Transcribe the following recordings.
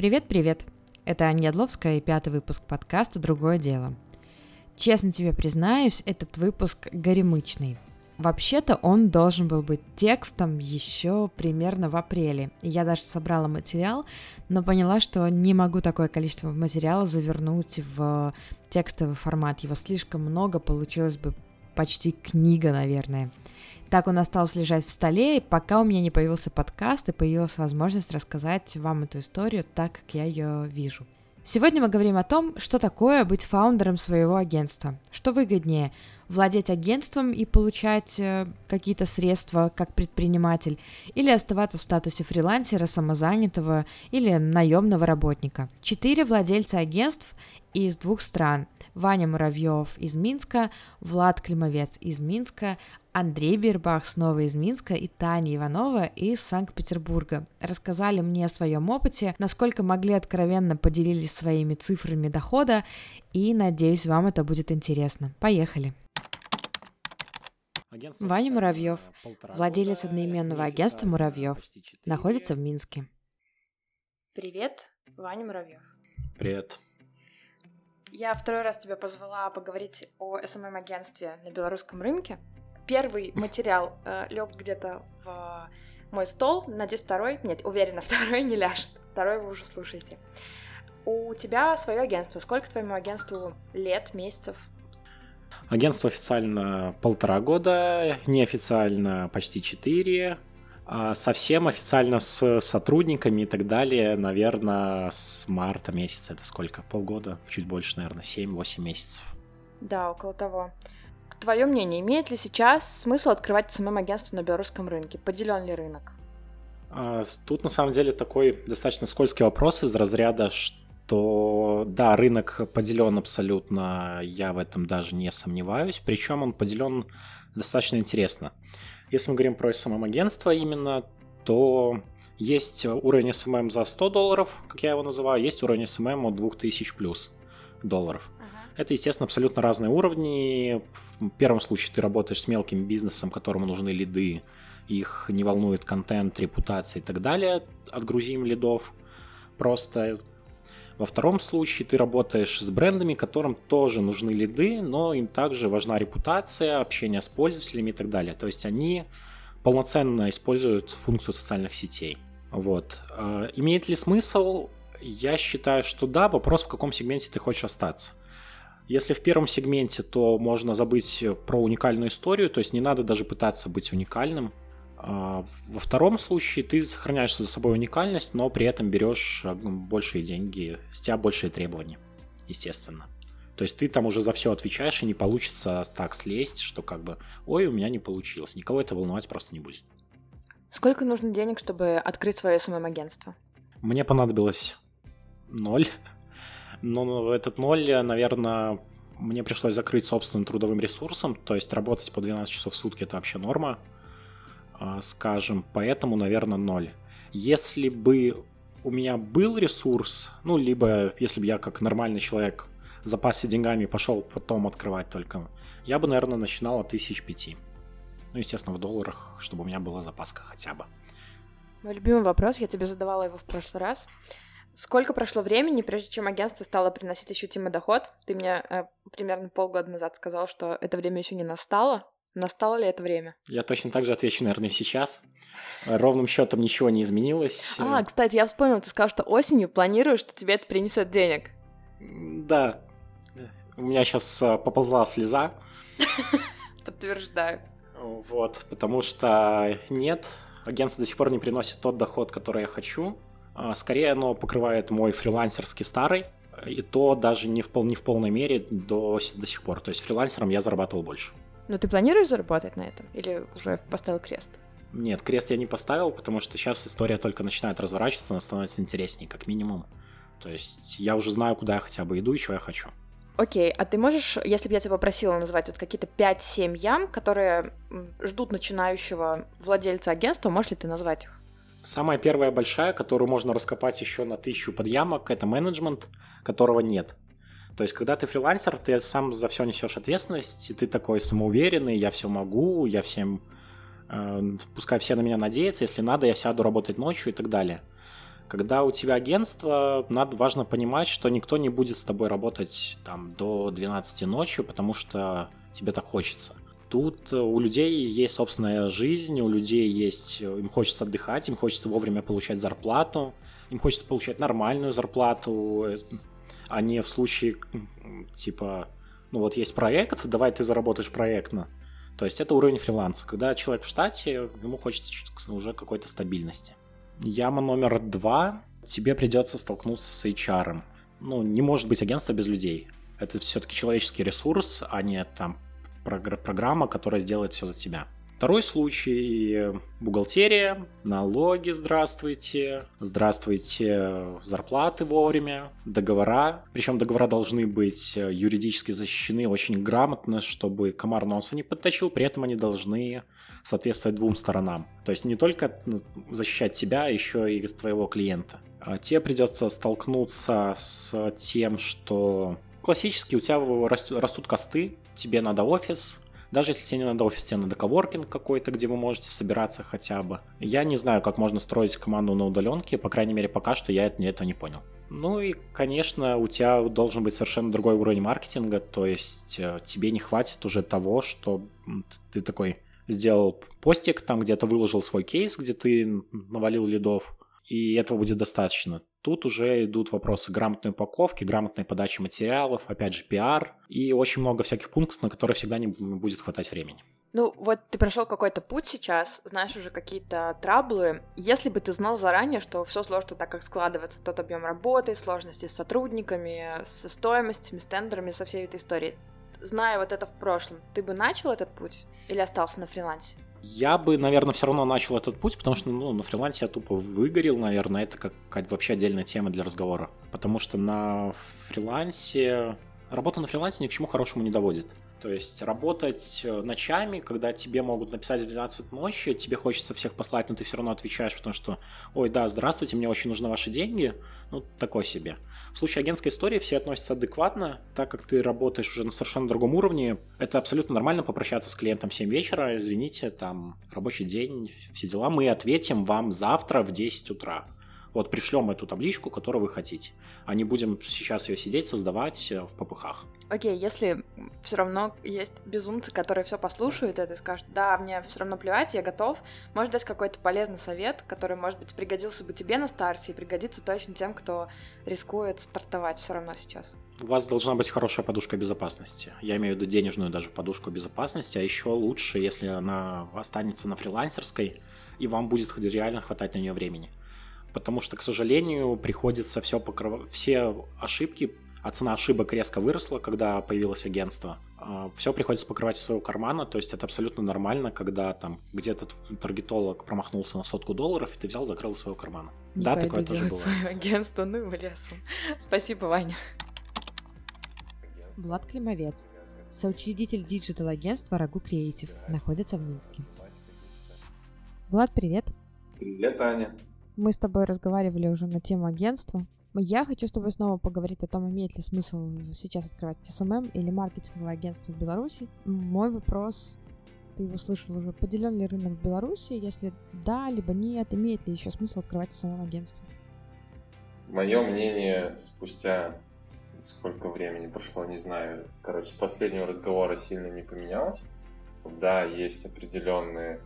Привет-привет! Это Аня Ядловская и пятый выпуск подкаста «Другое дело». Честно тебе признаюсь, этот выпуск горемычный. Вообще-то он должен был быть текстом еще примерно в апреле. Я даже собрала материал, но поняла, что не могу такое количество материала завернуть в текстовый формат. Его слишком много, получилось бы почти книга, наверное. Так он остался лежать в столе, пока у меня не появился подкаст и появилась возможность рассказать вам эту историю так, как я ее вижу. Сегодня мы говорим о том, что такое быть фаундером своего агентства. Что выгоднее, владеть агентством и получать э, какие-то средства как предприниматель, или оставаться в статусе фрилансера, самозанятого или наемного работника. Четыре владельца агентств из двух стран. Ваня Муравьев из Минска, Влад Климовец из Минска, Андрей Бирбах снова из Минска и Таня Иванова из Санкт-Петербурга. Рассказали мне о своем опыте, насколько могли откровенно поделились своими цифрами дохода, и надеюсь, вам это будет интересно. Поехали! Агентство Ваня Муравьев, владелец одноименного агентства Муравьев, находится в Минске. Привет, Ваня Муравьев. Привет. Я второй раз тебя позвала поговорить о SMM-агентстве на белорусском рынке первый материал э, лег где-то в мой стол, надеюсь, второй, нет, уверена, второй не ляжет, второй вы уже слушаете. У тебя свое агентство. Сколько твоему агентству лет, месяцев? Агентство официально полтора года, неофициально почти четыре, а совсем официально с сотрудниками и так далее, наверное, с марта месяца. Это сколько? Полгода? Чуть больше, наверное, 7-8 месяцев. Да, около того. Твое мнение, имеет ли сейчас смысл открывать СММ-агентство на белорусском рынке? Поделен ли рынок? А, тут на самом деле такой достаточно скользкий вопрос из разряда, что да, рынок поделен абсолютно, я в этом даже не сомневаюсь, причем он поделен достаточно интересно. Если мы говорим про SMM-агентство именно, то есть уровень SMM за 100 долларов, как я его называю, есть уровень SMM от 2000 плюс долларов. Это, естественно, абсолютно разные уровни. В первом случае ты работаешь с мелким бизнесом, которому нужны лиды, их не волнует контент, репутация и так далее. Отгрузим лидов просто. Во втором случае ты работаешь с брендами, которым тоже нужны лиды, но им также важна репутация, общение с пользователями и так далее. То есть они полноценно используют функцию социальных сетей. Вот. А, имеет ли смысл? Я считаю, что да. Вопрос, в каком сегменте ты хочешь остаться. Если в первом сегменте, то можно забыть про уникальную историю, то есть не надо даже пытаться быть уникальным. А во втором случае ты сохраняешь за собой уникальность, но при этом берешь а, ну, большие деньги, с тебя большие требования, естественно. То есть ты там уже за все отвечаешь, и не получится так слезть, что как бы, ой, у меня не получилось. Никого это волновать просто не будет. Сколько нужно денег, чтобы открыть свое СММ-агентство? Мне понадобилось ноль. Но этот ноль, наверное, мне пришлось закрыть собственным трудовым ресурсом, то есть работать по 12 часов в сутки это вообще норма, а, скажем, поэтому, наверное, ноль. Если бы у меня был ресурс, ну, либо если бы я как нормальный человек запасся деньгами и пошел потом открывать только, я бы, наверное, начинал от тысяч пяти. Ну, естественно, в долларах, чтобы у меня была запаска хотя бы. Мой любимый вопрос, я тебе задавала его в прошлый раз. Сколько прошло времени, прежде чем агентство стало приносить ощутимый доход? Ты мне э, примерно полгода назад сказал, что это время еще не настало. Настало ли это время? Я точно так же отвечу, наверное, сейчас. Ровным счетом ничего не изменилось. А, кстати, я вспомнил, ты сказал, что осенью планируешь, что тебе это принесет денег. Да. У меня сейчас э, поползла слеза. Подтверждаю. Вот, потому что нет, агентство до сих пор не приносит тот доход, который я хочу. А, скорее оно покрывает мой фрилансерский старый, и то даже не в, пол, не в полной мере до, до сих пор. То есть фрилансером я зарабатывал больше. Но ты планируешь заработать на этом? Или уже поставил крест? Нет, крест я не поставил, потому что сейчас история только начинает разворачиваться, она становится интереснее, как минимум. То есть я уже знаю, куда я хотя бы иду и что я хочу. Окей, а ты можешь, если бы я тебя попросила назвать вот какие-то 5-7 ям, которые ждут начинающего владельца агентства, можешь ли ты назвать их? Самая первая большая, которую можно раскопать еще на тысячу подъямок, это менеджмент, которого нет. То есть, когда ты фрилансер, ты сам за все несешь ответственность, и ты такой самоуверенный, я все могу, я всем, э, пускай все на меня надеются, если надо, я сяду работать ночью и так далее. Когда у тебя агентство, надо важно понимать, что никто не будет с тобой работать там до 12 ночи, потому что тебе так хочется. Тут у людей есть собственная жизнь, у людей есть, им хочется отдыхать, им хочется вовремя получать зарплату, им хочется получать нормальную зарплату, а не в случае типа, ну вот есть проект, давай ты заработаешь проектно. То есть это уровень фриланса, когда человек в штате, ему хочется уже какой-то стабильности. Яма номер два. Тебе придется столкнуться с HR. Ну, не может быть агентство без людей. Это все-таки человеческий ресурс, а не там программа, которая сделает все за тебя. Второй случай – бухгалтерия, налоги, здравствуйте, здравствуйте, зарплаты вовремя, договора. Причем договора должны быть юридически защищены очень грамотно, чтобы комар носа не подточил, при этом они должны соответствовать двум сторонам. То есть не только ну, защищать тебя, а еще и твоего клиента. А тебе придется столкнуться с тем, что классически у тебя растут косты, тебе надо офис, даже если тебе не надо офис, тебе надо коворкинг какой-то, где вы можете собираться хотя бы. Я не знаю, как можно строить команду на удаленке, по крайней мере, пока что я этого не понял. Ну и, конечно, у тебя должен быть совершенно другой уровень маркетинга, то есть э, тебе не хватит уже того, что ты такой сделал постик, там где-то выложил свой кейс, где ты навалил лидов, и этого будет достаточно. Тут уже идут вопросы грамотной упаковки, грамотной подачи материалов, опять же, пиар и очень много всяких пунктов, на которые всегда не будет хватать времени. Ну, вот ты прошел какой-то путь сейчас, знаешь уже какие-то траблы. Если бы ты знал заранее, что все сложно так, как складывается, тот объем работы, сложности с сотрудниками, со стоимостями, с тендерами, со всей этой историей, зная вот это в прошлом, ты бы начал этот путь или остался на фрилансе? Я бы, наверное, все равно начал этот путь, потому что ну, на фрилансе я тупо выгорел, наверное, это как, как вообще отдельная тема для разговора. Потому что на фрилансе... Работа на фрилансе ни к чему хорошему не доводит. То есть работать э, ночами, когда тебе могут написать в 12 ночи, тебе хочется всех послать, но ты все равно отвечаешь, потому что, ой, да, здравствуйте, мне очень нужны ваши деньги, ну, такой себе. В случае агентской истории все относятся адекватно, так как ты работаешь уже на совершенно другом уровне, это абсолютно нормально попрощаться с клиентом в 7 вечера, извините, там, рабочий день, все дела, мы ответим вам завтра в 10 утра. Вот пришлем эту табличку, которую вы хотите. А не будем сейчас ее сидеть, создавать э, в попыхах. Окей, okay, если все равно есть безумцы, которые все послушают это и скажут, да, мне все равно плевать, я готов, может дать какой-то полезный совет, который, может быть, пригодился бы тебе на старте и пригодится точно тем, кто рискует стартовать все равно сейчас. У вас должна быть хорошая подушка безопасности. Я имею в виду денежную даже подушку безопасности, а еще лучше, если она останется на фрилансерской, и вам будет реально хватать на нее времени потому что, к сожалению, приходится все покрывать, все ошибки, а цена ошибок резко выросла, когда появилось агентство. А, все приходится покрывать из своего кармана, то есть это абсолютно нормально, когда там где-то таргетолог промахнулся на сотку долларов, и ты взял, закрыл из своего кармана. Не да, такое тоже бывает. свое агентство, ну его лесом. Спасибо, Ваня. Влад Климовец, соучредитель диджитал-агентства Ragu Creative, находится в Минске. Влад, привет. Привет, Аня. Мы с тобой разговаривали уже на тему агентства. Я хочу с тобой снова поговорить о том, имеет ли смысл сейчас открывать SMM или маркетинговое агентство в Беларуси. Мой вопрос, ты его слышал уже, поделен ли рынок в Беларуси? Если да, либо нет, имеет ли еще смысл открывать СММ-агентство? Мое мнение спустя сколько времени прошло, не знаю. Короче, с последнего разговора сильно не поменялось. Да, есть определенные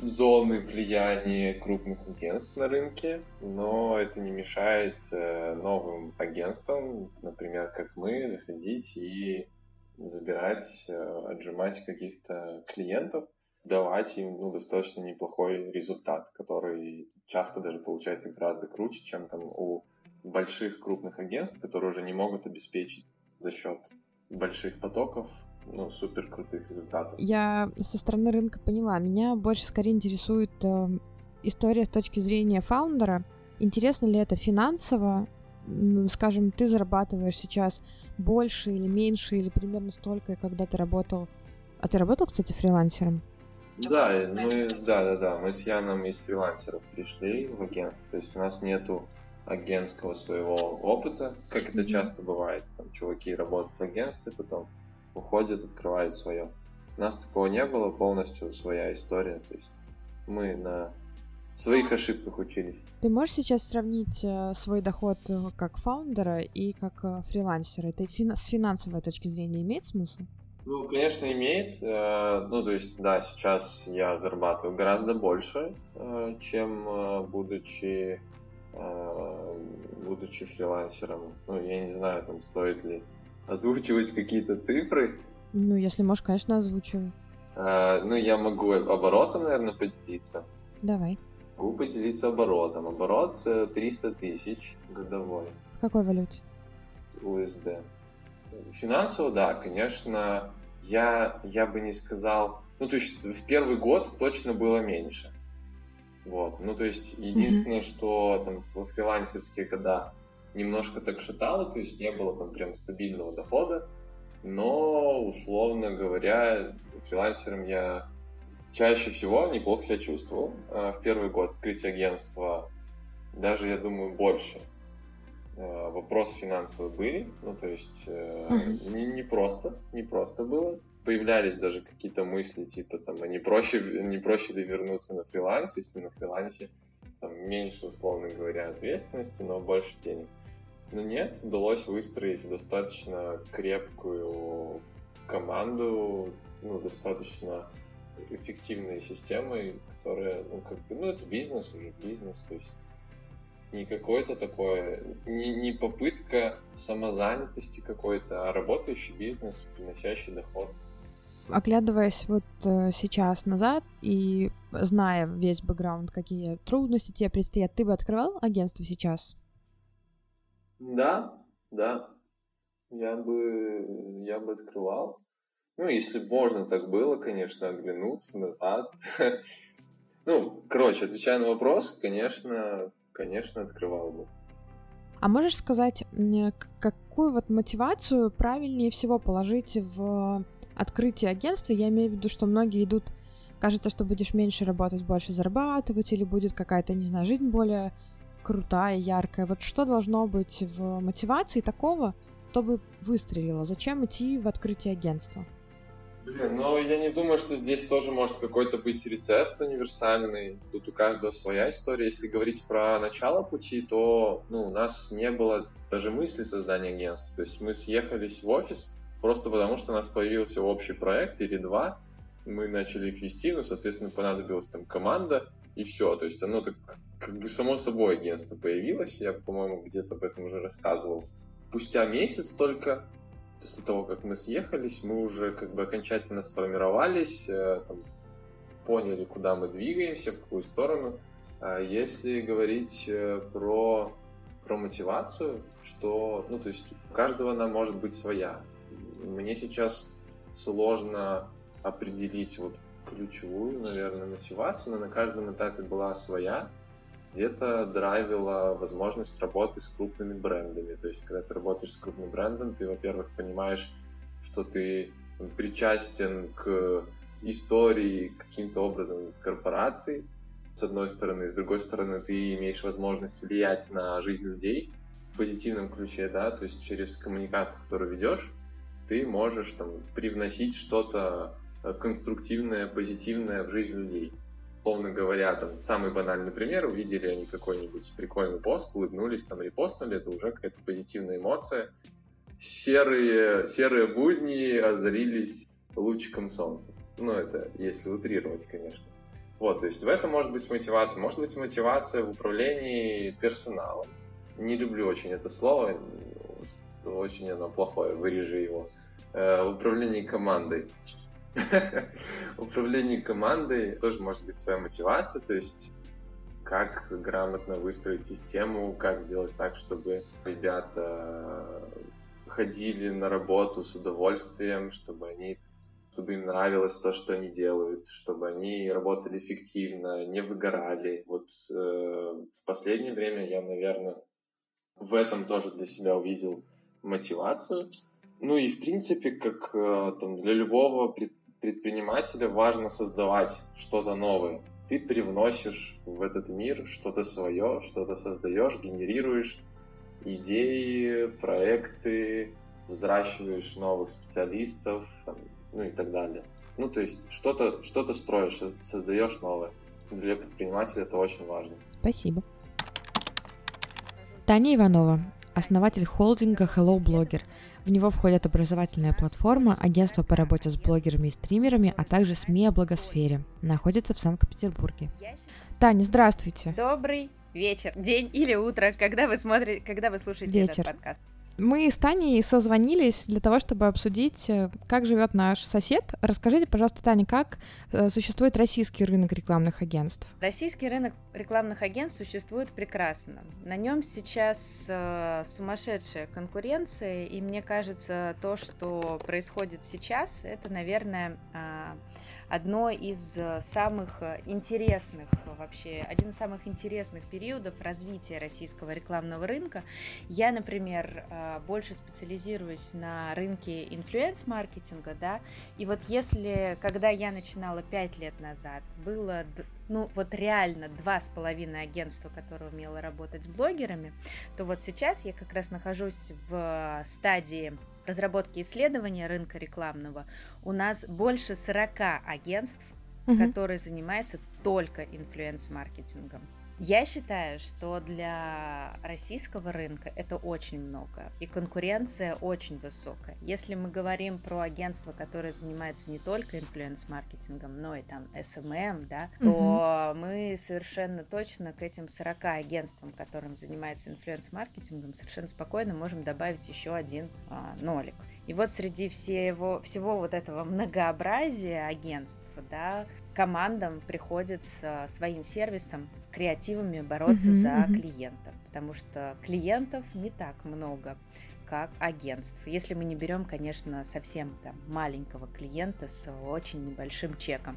зоны влияния крупных агентств на рынке, но это не мешает э, новым агентствам, например, как мы, заходить и забирать, э, отжимать каких-то клиентов, давать им ну, достаточно неплохой результат, который часто даже получается гораздо круче, чем там у больших крупных агентств, которые уже не могут обеспечить за счет больших потоков ну, супер крутых результатов. Я со стороны рынка поняла. Меня больше скорее интересует э, история с точки зрения фаундера. Интересно ли это финансово? Скажем, ты зарабатываешь сейчас больше или меньше, или примерно столько, когда ты работал. А ты работал, кстати, фрилансером? Да, мы, да, да, да, мы с Яном из фрилансеров пришли в агентство, то есть у нас нету агентского своего опыта, как это часто бывает. Там чуваки работают в агентстве, потом уходят, открывают свое. У нас такого не было, полностью своя история. То есть мы на своих ошибках учились. Ты можешь сейчас сравнить э, свой доход э, как фаундера и как э, фрилансера? Это фин- с финансовой точки зрения имеет смысл? Ну, конечно, имеет. Ну, то есть, да, сейчас я зарабатываю гораздо больше, чем будучи будучи фрилансером. Ну, я не знаю, там стоит ли озвучивать какие-то цифры. Ну, если можешь, конечно, озвучивай. Ну, я могу оборотом, наверное, поделиться. Давай. Могу поделиться оборотом. Оборот 300 тысяч годовой. В какой валюте? USD. Финансово, да, конечно, я, я бы не сказал... Ну, то есть в первый год точно было меньше. Вот. Ну, то есть единственное, mm-hmm. что там в фрилансерские года немножко так шатало, то есть не было там прям стабильного дохода, но, условно говоря, фрилансером я чаще всего неплохо себя чувствовал. А в первый год открытия агентства даже, я думаю, больше Э, вопросы финансовые были, ну то есть mm-hmm. не, не просто, не просто было. Появлялись даже какие-то мысли типа там, а не проще, не проще ли вернуться на фриланс, если на фрилансе там меньше, условно говоря, ответственности, но больше денег. Но нет, удалось выстроить достаточно крепкую команду, ну, достаточно эффективные системы, которые, ну, как бы, ну, это бизнес уже, бизнес, то есть не какое-то такое, не, не попытка самозанятости какой-то, а работающий бизнес, приносящий доход. Оглядываясь вот э, сейчас назад и зная весь бэкграунд, какие трудности тебе предстоят, ты бы открывал агентство сейчас? Да, да. Я бы, я бы открывал. Ну, если можно так было, конечно, оглянуться назад. Ну, короче, отвечая на вопрос, конечно, конечно, открывал бы. А можешь сказать, какую вот мотивацию правильнее всего положить в открытие агентства? Я имею в виду, что многие идут, кажется, что будешь меньше работать, больше зарабатывать, или будет какая-то, не знаю, жизнь более крутая, яркая. Вот что должно быть в мотивации такого, чтобы выстрелило? Зачем идти в открытие агентства? Блин, ну я не думаю, что здесь тоже может какой-то быть рецепт универсальный. Тут у каждого своя история. Если говорить про начало пути, то ну, у нас не было даже мысли создания агентства. То есть мы съехались в офис просто потому, что у нас появился общий проект или два. Мы начали их вести, ну, соответственно, понадобилась там команда, и все. То есть оно так как бы само собой агентство появилось. Я, по-моему, где-то об этом уже рассказывал. Спустя месяц только после того, как мы съехались, мы уже как бы окончательно сформировались, э, там, поняли, куда мы двигаемся, в какую сторону. А если говорить э, про, про мотивацию, что, ну, то есть у каждого она может быть своя. Мне сейчас сложно определить вот ключевую, наверное, мотивацию, но на каждом этапе была своя где-то драйвила возможность работы с крупными брендами. То есть, когда ты работаешь с крупным брендом, ты, во-первых, понимаешь, что ты причастен к истории каким-то образом корпорации, с одной стороны, с другой стороны, ты имеешь возможность влиять на жизнь людей в позитивном ключе, да, то есть через коммуникацию, которую ведешь, ты можешь там привносить что-то конструктивное, позитивное в жизнь людей условно говоря, там, самый банальный пример, увидели они какой-нибудь прикольный пост, улыбнулись, там, репостнули, это уже какая-то позитивная эмоция. Серые, серые будни озарились лучиком солнца. Ну, это если утрировать, конечно. Вот, то есть в этом может быть мотивация. Может быть мотивация в управлении персоналом. Не люблю очень это слово, очень оно плохое, вырежи его. Э, в управлении командой. управлении командой тоже может быть своя мотивация, то есть как грамотно выстроить систему, как сделать так, чтобы ребята ходили на работу с удовольствием, чтобы они чтобы им нравилось то, что они делают, чтобы они работали эффективно, не выгорали. Вот э, в последнее время я, наверное, в этом тоже для себя увидел мотивацию. Ну и в принципе, как э, там для любого пред, предпринимателя важно создавать что-то новое. Ты привносишь в этот мир что-то свое, что-то создаешь, генерируешь идеи, проекты, взращиваешь новых специалистов, там, ну и так далее. Ну, то есть что-то что строишь, создаешь новое. для предпринимателя это очень важно. Спасибо. Таня Иванова, основатель холдинга Hello Blogger. В него входят образовательная платформа, агентство по работе с блогерами и стримерами, а также СМИ о благосфере. Находится в Санкт-Петербурге. Таня, здравствуйте. Добрый вечер, день или утро, когда вы смотрите, когда вы слушаете Вечер. этот подкаст. Мы с Таней созвонились для того, чтобы обсудить, э, как живет наш сосед. Расскажите, пожалуйста, Таня, как э, существует российский рынок рекламных агентств? Российский рынок рекламных агентств существует прекрасно. На нем сейчас э, сумасшедшая конкуренция, и мне кажется, то, что происходит сейчас, это, наверное, а, одно из э, самых э, интересных э, вообще, один из самых интересных периодов развития российского рекламного рынка. Я, например, больше специализируюсь на рынке инфлюенс-маркетинга, да, и вот если, когда я начинала пять лет назад, было ну вот реально два с половиной агентства, которые умели работать с блогерами, то вот сейчас я как раз нахожусь в стадии разработки исследования рынка рекламного у нас больше 40 агентств, угу. которые занимаются только инфлюенс-маркетингом. Я считаю, что для российского рынка это очень много, и конкуренция очень высокая. Если мы говорим про агентства, которые занимаются не только инфлюенс-маркетингом, но и там SMM, да, то угу. мы совершенно точно к этим 40 агентствам, которым занимается инфлюенс-маркетингом, совершенно спокойно можем добавить еще один а, нолик. И вот среди всего, всего вот этого многообразия агентств, да, командам приходится своим сервисом, креативами бороться mm-hmm, за mm-hmm. клиента, потому что клиентов не так много, как агентств. Если мы не берем, конечно, совсем там маленького клиента с очень небольшим чеком.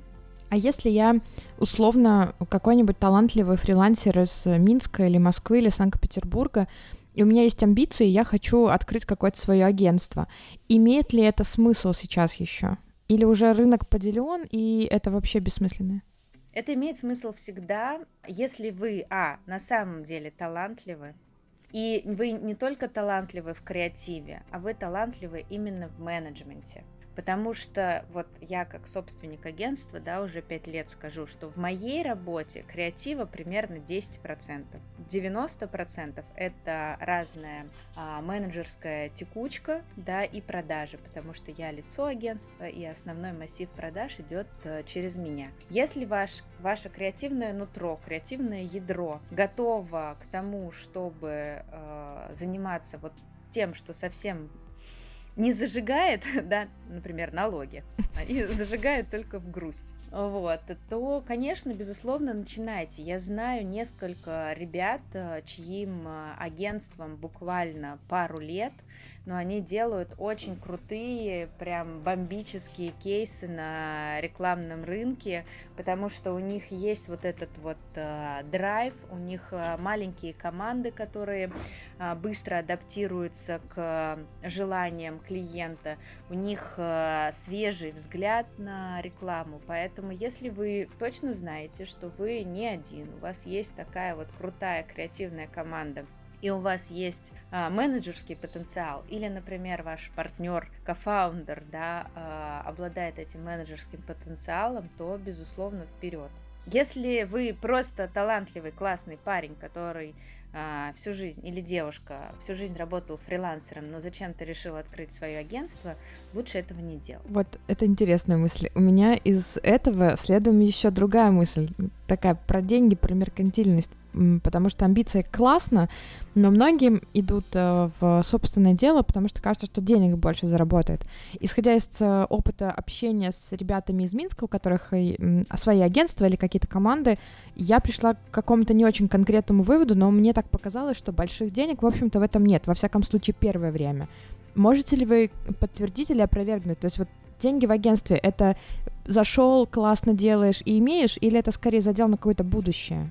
А если я условно какой-нибудь талантливый фрилансер из Минска или Москвы или Санкт-Петербурга, и у меня есть амбиции, я хочу открыть какое-то свое агентство. Имеет ли это смысл сейчас еще? Или уже рынок поделен, и это вообще бессмысленно? Это имеет смысл всегда, если вы, а, на самом деле талантливы, и вы не только талантливы в креативе, а вы талантливы именно в менеджменте. Потому что вот я как собственник агентства, да, уже 5 лет скажу, что в моей работе креатива примерно 10%. 90% это разная а, менеджерская текучка, да, и продажи, потому что я лицо агентства, и основной массив продаж идет а, через меня. Если ваш, ваше креативное нутро, креативное ядро готово к тому, чтобы а, заниматься вот тем, что совсем не зажигает, да, например, налоги, они зажигают только в грусть, вот, то, конечно, безусловно, начинайте. Я знаю несколько ребят, э, чьим э, агентством буквально пару лет, но они делают очень крутые, прям бомбические кейсы на рекламном рынке, потому что у них есть вот этот вот э, драйв, у них э, маленькие команды, которые э, быстро адаптируются к желаниям клиента, у них э, свежий взгляд на рекламу, поэтому если вы точно знаете, что вы не один, у вас есть такая вот крутая креативная команда, и у вас есть а, менеджерский потенциал, или, например, ваш партнер, кофаундер, да, а, обладает этим менеджерским потенциалом, то, безусловно, вперед. Если вы просто талантливый, классный парень, который а, всю жизнь, или девушка всю жизнь работал фрилансером, но зачем-то решил открыть свое агентство, лучше этого не делать. Вот это интересная мысль. У меня из этого следом еще другая мысль, такая про деньги, про меркантильность потому что амбиция классно, но многим идут э, в собственное дело, потому что кажется, что денег больше заработает. Исходя из э, опыта общения с ребятами из Минска, у которых свои агентства или какие-то команды, я пришла к какому-то не очень конкретному выводу, но мне так показалось, что больших денег, в общем-то, в этом нет, во всяком случае, первое время. Можете ли вы подтвердить или опровергнуть? То есть вот деньги в агентстве — это зашел, классно делаешь и имеешь, или это скорее задел на какое-то будущее?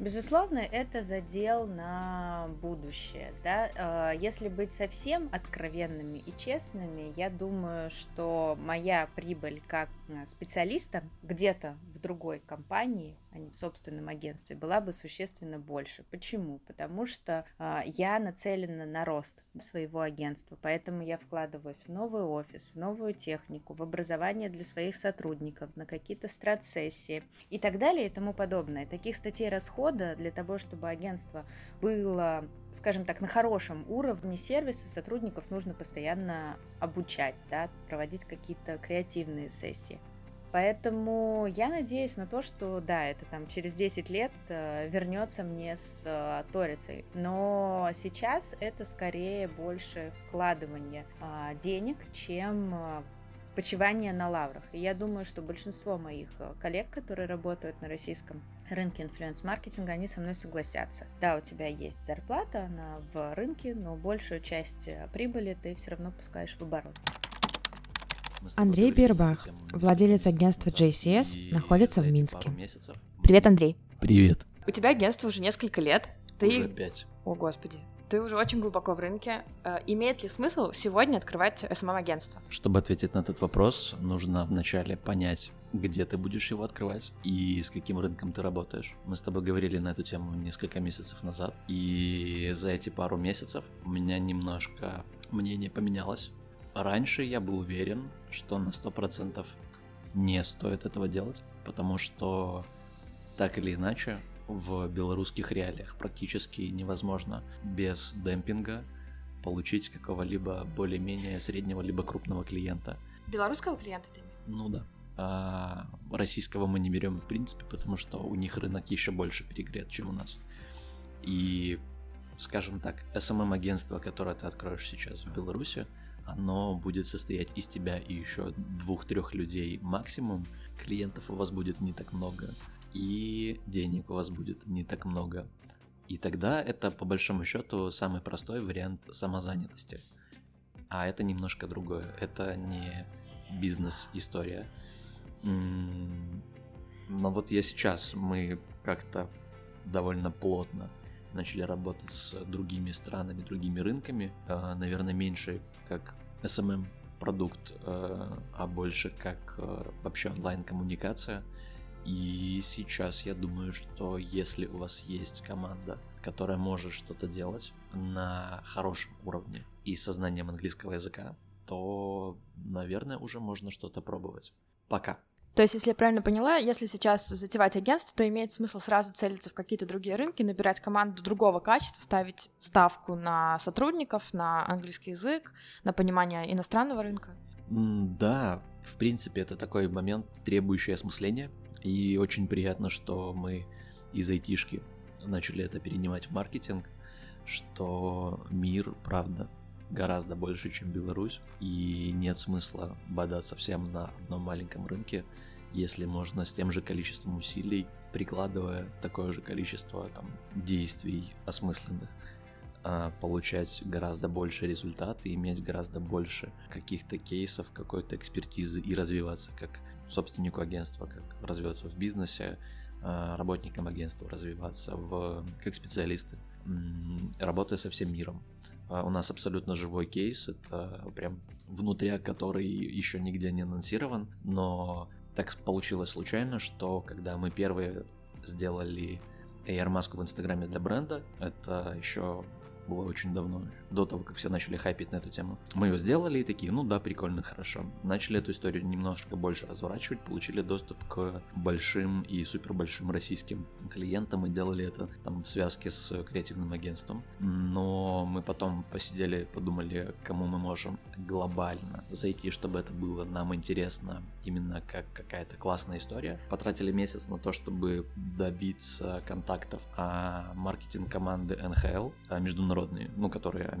Безусловно, это задел на будущее. Да? А, если быть совсем откровенными и честными, я думаю, что моя прибыль как специалиста где-то в другой компании а не в собственном агентстве, была бы существенно больше. Почему? Потому что э, я нацелена на рост своего агентства, поэтому я вкладываюсь в новый офис, в новую технику, в образование для своих сотрудников, на какие-то страт-сессии и так далее и тому подобное. Таких статей расхода для того, чтобы агентство было, скажем так, на хорошем уровне сервиса, сотрудников нужно постоянно обучать, да, проводить какие-то креативные сессии. Поэтому я надеюсь на то, что да, это там через 10 лет э, вернется мне с э, Торицей. Но сейчас это скорее больше вкладывание э, денег, чем э, почивание на лаврах. И я думаю, что большинство моих коллег, которые работают на российском рынке инфлюенс-маркетинга, они со мной согласятся. Да, у тебя есть зарплата, она в рынке, но большую часть э, прибыли ты все равно пускаешь в оборот. Андрей Бирбах, владелец агентства JCS, находится в Минске. Привет, Андрей. Привет. У тебя агентство уже несколько лет. Ты... Уже пять. О, господи. Ты уже очень глубоко в рынке. Э, имеет ли смысл сегодня открывать SMM-агентство? Чтобы ответить на этот вопрос, нужно вначале понять, где ты будешь его открывать и с каким рынком ты работаешь. Мы с тобой говорили на эту тему несколько месяцев назад, и за эти пару месяцев у меня немножко мнение поменялось. Раньше я был уверен, что на 100% не стоит этого делать, потому что так или иначе в белорусских реалиях практически невозможно без демпинга получить какого-либо более-менее среднего либо крупного клиента. Белорусского клиента ты? Ну да. А российского мы не берем в принципе, потому что у них рынок еще больше перегрет, чем у нас. И, скажем так, SMM-агентство, которое ты откроешь сейчас в Беларуси, оно будет состоять из тебя и еще двух-трех людей максимум. Клиентов у вас будет не так много, и денег у вас будет не так много. И тогда это, по большому счету, самый простой вариант самозанятости. А это немножко другое. Это не бизнес-история. Но вот я сейчас, мы как-то довольно плотно начали работать с другими странами, другими рынками. А, наверное, меньше как SMM продукт, э, а больше как э, вообще онлайн-коммуникация. И сейчас я думаю, что если у вас есть команда, которая может что-то делать на хорошем уровне и со знанием английского языка, то, наверное, уже можно что-то пробовать. Пока. То есть, если я правильно поняла, если сейчас затевать агентство, то имеет смысл сразу целиться в какие-то другие рынки, набирать команду другого качества, ставить ставку на сотрудников, на английский язык, на понимание иностранного рынка? Да, в принципе, это такой момент, требующий осмысления. И очень приятно, что мы из айтишки начали это перенимать в маркетинг, что мир, правда, гораздо больше, чем Беларусь, и нет смысла бодаться всем на одном маленьком рынке, если можно с тем же количеством усилий, прикладывая такое же количество там, действий осмысленных, а, получать гораздо больше результат и иметь гораздо больше каких-то кейсов, какой-то экспертизы и развиваться как собственнику агентства, как развиваться в бизнесе, а, работникам агентства развиваться в, как специалисты, работая со всем миром. А, у нас абсолютно живой кейс, это прям внутряк, который еще нигде не анонсирован, но так получилось случайно, что когда мы первые сделали AR-маску в Инстаграме для бренда, это еще было очень давно, до того, как все начали хайпить на эту тему. Мы ее сделали и такие, ну да, прикольно, хорошо. Начали эту историю немножко больше разворачивать, получили доступ к большим и супер большим российским клиентам и делали это там в связке с креативным агентством. Но мы потом посидели, подумали, кому мы можем глобально зайти, чтобы это было нам интересно, именно как какая-то классная история. Потратили месяц на то, чтобы добиться контактов а маркетинг команды НХЛ, а международной международные, ну, которые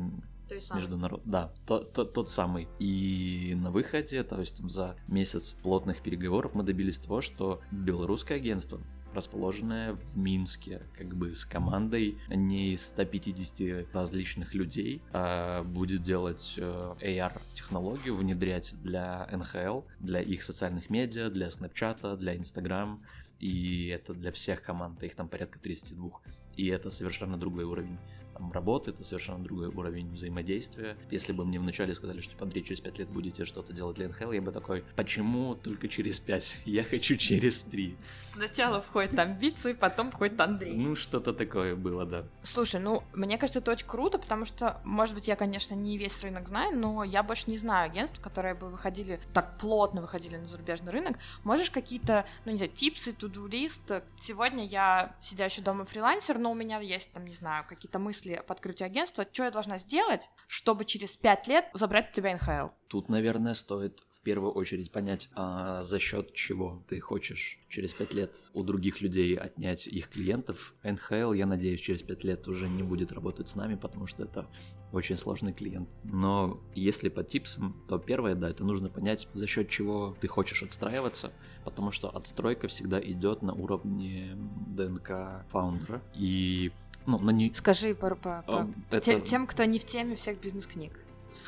международ, да, тот, тот, тот самый. И на выходе, то есть там, за месяц плотных переговоров мы добились того, что белорусское агентство расположенное в Минске, как бы с командой не из 150 различных людей, а будет делать э, AR-технологию, внедрять для НХЛ, для их социальных медиа, для Snapchat, для Instagram, и это для всех команд, их там порядка 32, и это совершенно другой уровень там работы, это совершенно другой уровень взаимодействия. Если бы мне вначале сказали, что, Андрей, через 5 лет будете что-то делать для НХЛ, я бы такой, почему только через 5? Я хочу через 3. Сначала входит амбиции, потом входит Андрей. Ну, что-то такое было, да. Слушай, ну, мне кажется, это очень круто, потому что, может быть, я, конечно, не весь рынок знаю, но я больше не знаю агентств, которые бы выходили, так плотно выходили на зарубежный рынок. Можешь какие-то, ну, не знаю, типсы, туду-лист? Сегодня я сидящий дома фрилансер, но у меня есть, там, не знаю, какие-то мысли по открытию агентства. Что я должна сделать, чтобы через пять лет забрать у тебя НХЛ? Тут, наверное, стоит в первую очередь понять, а за счет чего ты хочешь через пять лет у других людей отнять их клиентов. НХЛ, я надеюсь, через пять лет уже не будет работать с нами, потому что это очень сложный клиент. Но если по типсам, то первое, да, это нужно понять, за счет чего ты хочешь отстраиваться, потому что отстройка всегда идет на уровне ДНК фаундера. И ну, на не... Скажи по, по, по... Это... тем, кто не в теме всех бизнес-книг.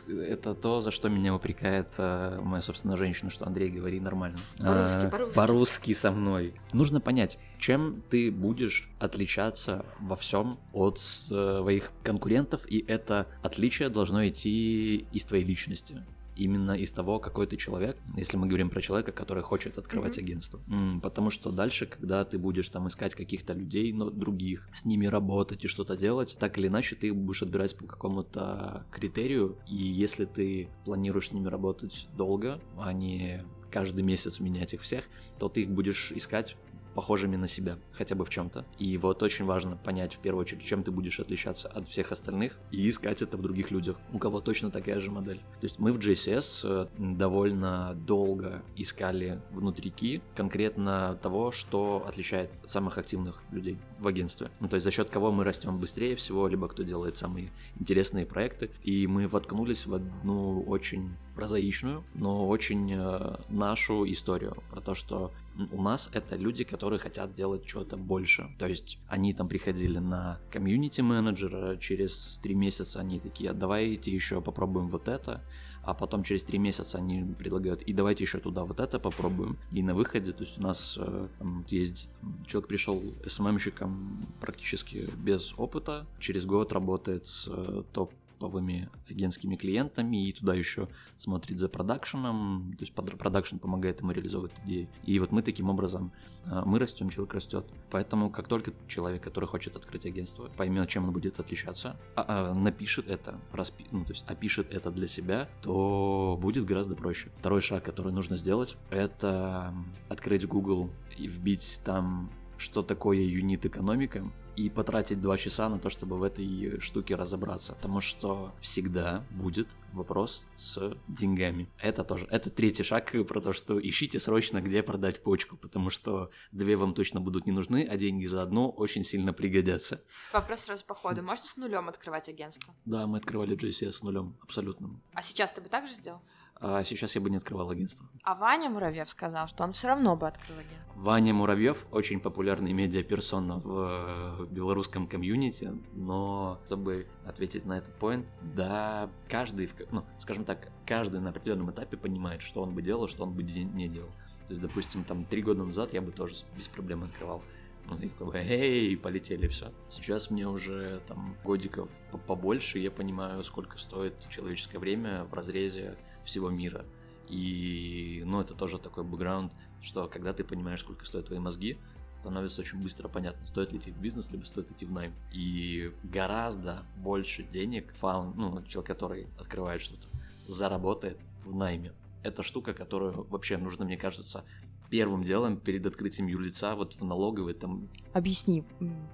Это то, за что меня упрекает э, моя, собственно, женщина, что Андрей, говори нормально. По-русски, а, по-русски. По-русски со мной. Нужно понять, чем ты будешь отличаться во всем от своих конкурентов, и это отличие должно идти из твоей личности именно из того, какой ты человек, если мы говорим про человека, который хочет открывать mm-hmm. агентство. М-м, потому что дальше, когда ты будешь там искать каких-то людей, но других, с ними работать и что-то делать, так или иначе ты будешь отбирать по какому-то критерию, и если ты планируешь с ними работать долго, а не каждый месяц менять их всех, то ты их будешь искать похожими на себя, хотя бы в чем-то. И вот очень важно понять в первую очередь, чем ты будешь отличаться от всех остальных и искать это в других людях, у кого точно такая же модель. То есть мы в JCS э, довольно долго искали внутрики конкретно того, что отличает самых активных людей в агентстве. Ну, то есть за счет кого мы растем быстрее всего, либо кто делает самые интересные проекты. И мы воткнулись в одну очень прозаичную, но очень э, нашу историю про то, что у нас это люди, которые хотят делать что-то больше. То есть они там приходили на комьюнити менеджера, через три месяца они такие, а давайте еще попробуем вот это, а потом через три месяца они предлагают, и давайте еще туда вот это попробуем. И на выходе, то есть у нас э, там есть, человек пришел СММщиком практически без опыта, через год работает с э, топ топовыми агентскими клиентами, и туда еще смотрит за продакшеном, то есть продакшн помогает ему реализовывать идеи. И вот мы таким образом, а, мы растем, человек растет. Поэтому как только человек, который хочет открыть агентство, поймет, чем он будет отличаться, а, а, напишет это, распи, ну, то есть опишет это для себя, то будет гораздо проще. Второй шаг, который нужно сделать, это открыть Google и вбить там что такое юнит-экономика, и потратить два часа на то, чтобы в этой штуке разобраться. Потому что всегда будет вопрос с деньгами. Это тоже. Это третий шаг про то, что ищите срочно, где продать почку, потому что две вам точно будут не нужны, а деньги за одну очень сильно пригодятся. Вопрос сразу по ходу. Можете с нулем открывать агентство? Да, мы открывали JCS с нулем, абсолютно. А сейчас ты бы так же сделал? А сейчас я бы не открывал агентство. А Ваня Муравьев сказал, что он все равно бы открыл агентство. Ваня Муравьев очень популярный медиаперсона в белорусском комьюнити, но чтобы ответить на этот поинт, да, каждый, ну, скажем так, каждый на определенном этапе понимает, что он бы делал, что он бы не делал. То есть, допустим, там три года назад я бы тоже без проблем открывал. Ну, и такой, эй, полетели, все. Сейчас мне уже там годиков побольше, я понимаю, сколько стоит человеческое время в разрезе всего мира. И, ну, это тоже такой бэкграунд, что когда ты понимаешь, сколько стоят твои мозги, становится очень быстро понятно, стоит ли идти в бизнес, либо стоит идти в найм. И гораздо больше денег фаун, ну, человек, который открывает что-то, заработает в найме. Это штука, которую вообще нужно, мне кажется, первым делом перед открытием юрлица вот в налоговой там... Объясни,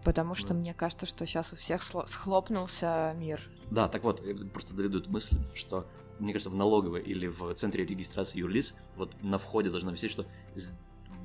потому что да. мне кажется, что сейчас у всех схлопнулся мир. Да, так вот, просто доведу эту мысль, что мне кажется, в налоговой или в центре регистрации юрлиц, вот на входе должно висеть, что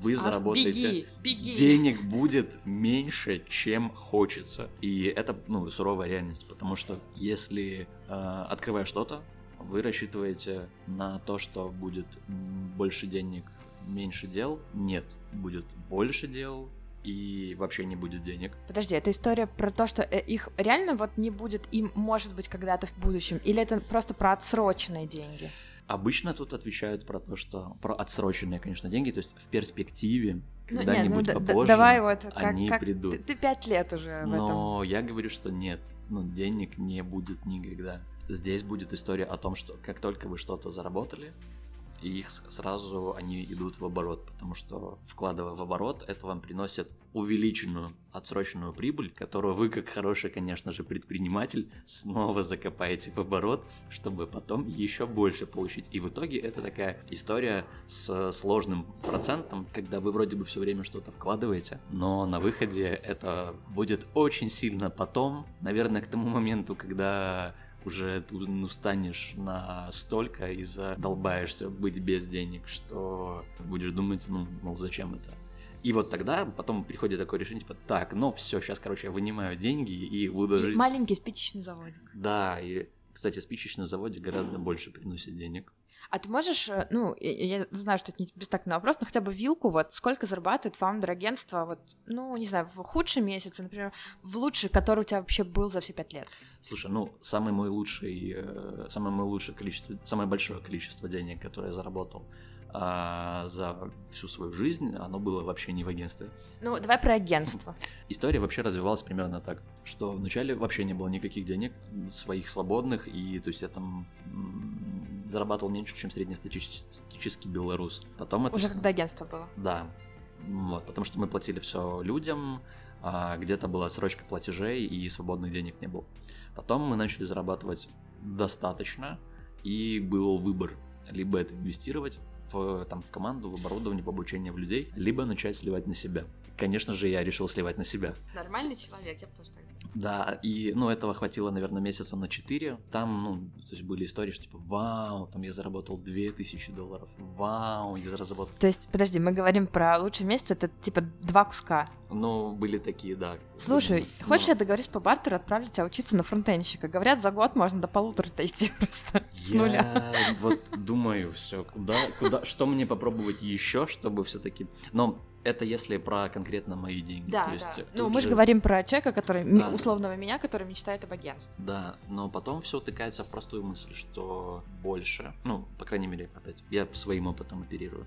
вы заработаете, беги, беги. денег будет меньше, чем хочется. И это, ну, суровая реальность, потому что если э, открывая что-то, вы рассчитываете на то, что будет больше денег, меньше дел. Нет, будет больше дел, и вообще не будет денег. Подожди, это история про то, что э, их реально вот не будет, им может быть когда-то в будущем, или это просто про отсроченные деньги? Обычно тут отвечают про то, что про отсроченные, конечно, деньги, то есть в перспективе Ну, Когда-нибудь ну, д- попозже давай вот, как, они как- придут. Ты, ты пять лет уже в этом. Но я говорю, что нет, ну, денег не будет никогда. Здесь будет история о том, что как только вы что-то заработали, их с- сразу они идут в оборот, потому что вкладывая в оборот, это вам приносит увеличенную отсроченную прибыль, которую вы, как хороший, конечно же, предприниматель, снова закопаете в оборот, чтобы потом еще больше получить. И в итоге это такая история с сложным процентом, когда вы вроде бы все время что-то вкладываете, но на выходе это будет очень сильно потом, наверное, к тому моменту, когда уже ты ну, станешь настолько и задолбаешься быть без денег, что будешь думать, ну, мол, зачем это? И вот тогда потом приходит такое решение, типа, так, ну все, сейчас, короче, я вынимаю деньги и буду жить. Маленький спичечный заводик. Да, и, кстати, спичечный заводик гораздо больше приносит денег. А ты можешь, э, ну, я, я знаю, что это не бестактный вопрос, но хотя бы вилку, вот, сколько зарабатывает фаундер агентства, вот, ну, не знаю, в худшие месяцы, например, в лучшие, который у тебя вообще был за все пять лет? Слушай, ну, самый мой лучший, э, самое мое лучшее количество, самое большое количество денег, которое я заработал а, за всю свою жизнь, оно было вообще не в агентстве. Ну, давай про агентство. История вообще развивалась примерно так, что вначале вообще не было никаких денег своих свободных, и то есть я там зарабатывал меньше, чем среднестатистический белорус. Потом это... Уже когда агентство было. Да. Вот, потому что мы платили все людям, а где-то была срочка платежей и свободных денег не было. Потом мы начали зарабатывать достаточно, и был выбор. Либо это инвестировать в, там, в команду, в оборудование, в обучение в людей, либо начать сливать на себя. Конечно же, я решил сливать на себя. Нормальный человек, я бы тоже так сделала. Да, и, ну, этого хватило, наверное, месяца на 4. Там, ну, то есть были истории, что типа, вау, там я заработал 2000 долларов, вау, я заработал То есть, подожди, мы говорим про лучший месяц, это типа два куска. Ну, были такие, да. Слушай, Но- хочешь, я договорюсь по бартеру, отправлю тебя учиться на фронтенщика? Говорят, за год можно до полутора идти просто с Я нуля. вот думаю, все, куда, куда, что мне попробовать еще, чтобы все-таки. Но это если про конкретно мои деньги. Да, то есть, да. Ну, мы же говорим про человека, который, Да. условного меня, который мечтает об агентстве. Да, но потом все утыкается в простую мысль, что больше, ну, по крайней мере, опять, я своим опытом оперирую,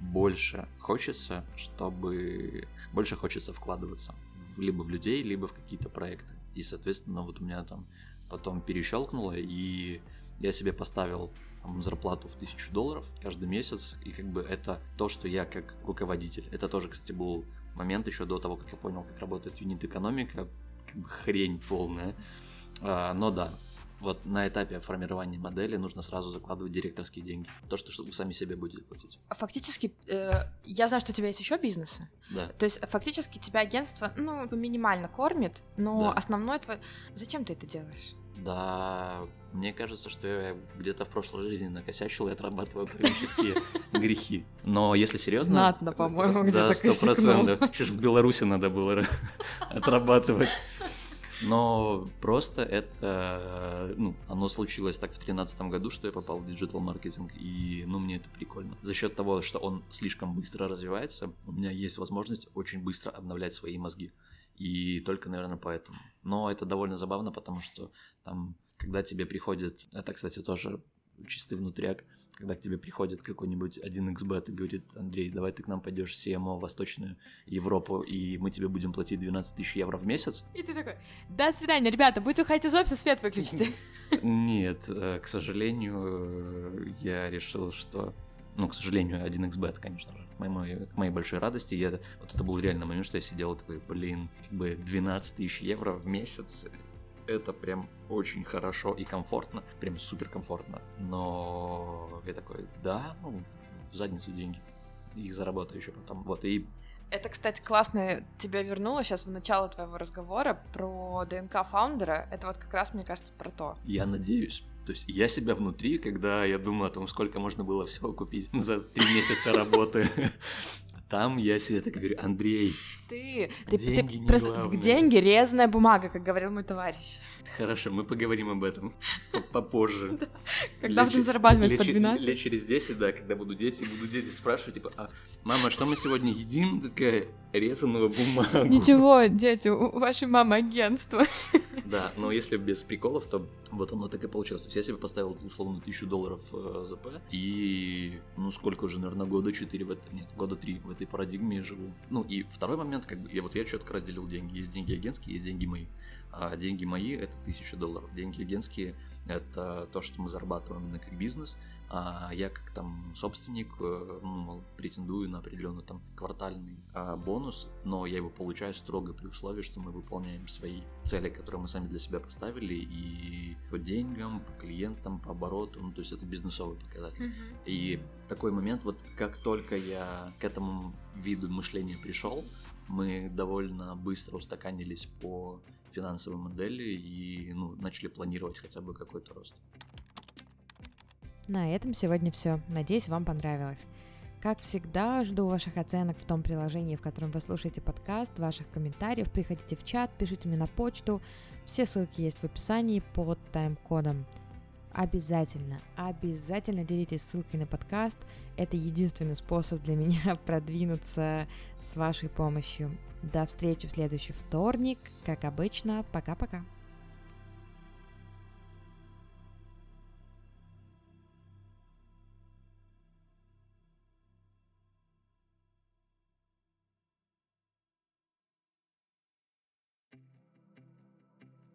больше хочется, чтобы... Больше хочется вкладываться в, либо в людей, либо в какие-то проекты. И, соответственно, вот у меня там потом перещелкнуло, и я себе поставил там, зарплату в тысячу долларов каждый месяц, и как бы это то, что я как руководитель. Это тоже, кстати, был момент еще до того, как я понял, как работает юнит-экономика, как бы хрень полная. А, но да, вот на этапе формирования модели нужно сразу закладывать директорские деньги. То, что, вы сами себе будете платить. Фактически, э, я знаю, что у тебя есть еще бизнесы. Да. То есть, фактически, тебя агентство, ну, минимально кормит, но Да. основной твой... Зачем ты это делаешь? Да, мне кажется, что я где-то в прошлой жизни накосячил и отрабатываю кармические грехи. Но если серьезно... Знатно, по-моему, да, где-то сто процентов. Еще ж в Беларуси надо было отрабатывать. Но просто это, ну, оно случилось так в 2013 году, что я попал в диджитал-маркетинг, и, ну, мне это прикольно. За счет того, что он слишком быстро развивается, у меня есть возможность очень быстро обновлять свои мозги. И только, наверное, поэтому. Но это довольно забавно, потому что там, когда тебе приходит, это, кстати, тоже чистый внутряк, когда к тебе приходит какой-нибудь 1xbet и говорит, Андрей, давай ты к нам пойдешь в CMO в Восточную Европу, и мы тебе будем платить 12 тысяч евро в месяц. И ты такой, до свидания, ребята, будете уходить из офиса, свет выключите. Нет, э, к сожалению, э, я решил, что... Ну, к сожалению, 1xbet, конечно же. К моей, к моей большой радости. Я, вот это был реально момент, что я сидел такой, блин, как бы 12 тысяч евро в месяц. Это прям очень хорошо и комфортно. Прям супер комфортно. Но я такой, да, ну, в задницу деньги. Их заработаю еще потом. Вот, и Это, кстати, классно тебя вернуло сейчас в начало твоего разговора про ДНК фаундера. Это вот как раз, мне кажется, про то. Я надеюсь. То есть я себя внутри, когда я думаю о том, сколько можно было всего купить за три месяца работы, там я себе так говорю, Андрей, Ты, Деньги ты не просто главное. деньги резная бумага, как говорил мой товарищ. Хорошо, мы поговорим об этом по- попозже. Когда будем зарабатывать по че- 12. Лет через 10, да, когда буду дети, буду дети спрашивать, типа, а, мама, что мы сегодня едим? Такая, резаную бумагу. Ничего, дети, у вашей мамы агентство. Да, но если без приколов, то вот оно так и получилось. То есть я себе поставил условно тысячу долларов э, ЗП, и ну сколько уже, наверное, года 4 в это, нет, года 3 в этой парадигме живу. Ну и второй момент, как бы, я вот я четко разделил деньги. Есть деньги агентские, есть деньги мои. А деньги мои это тысяча долларов. Деньги агентские это то, что мы зарабатываем именно как бизнес, а я как там собственник э, ну, претендую на определенный там квартальный а, бонус, но я его получаю строго при условии, что мы выполняем свои цели, которые мы сами для себя поставили, и по деньгам, по клиентам, по обороту, ну, то есть это бизнесовый показатель. Mm-hmm. И такой момент, вот как только я к этому виду мышления пришел, мы довольно быстро устаканились по финансовой модели и ну, начали планировать хотя бы какой-то рост. На этом сегодня все. Надеюсь, вам понравилось. Как всегда, жду ваших оценок в том приложении, в котором вы слушаете подкаст, ваших комментариев. Приходите в чат, пишите мне на почту. Все ссылки есть в описании под тайм-кодом. Обязательно, обязательно делитесь ссылкой на подкаст. Это единственный способ для меня продвинуться с вашей помощью. До встречи в следующий вторник. Как обычно, пока-пока.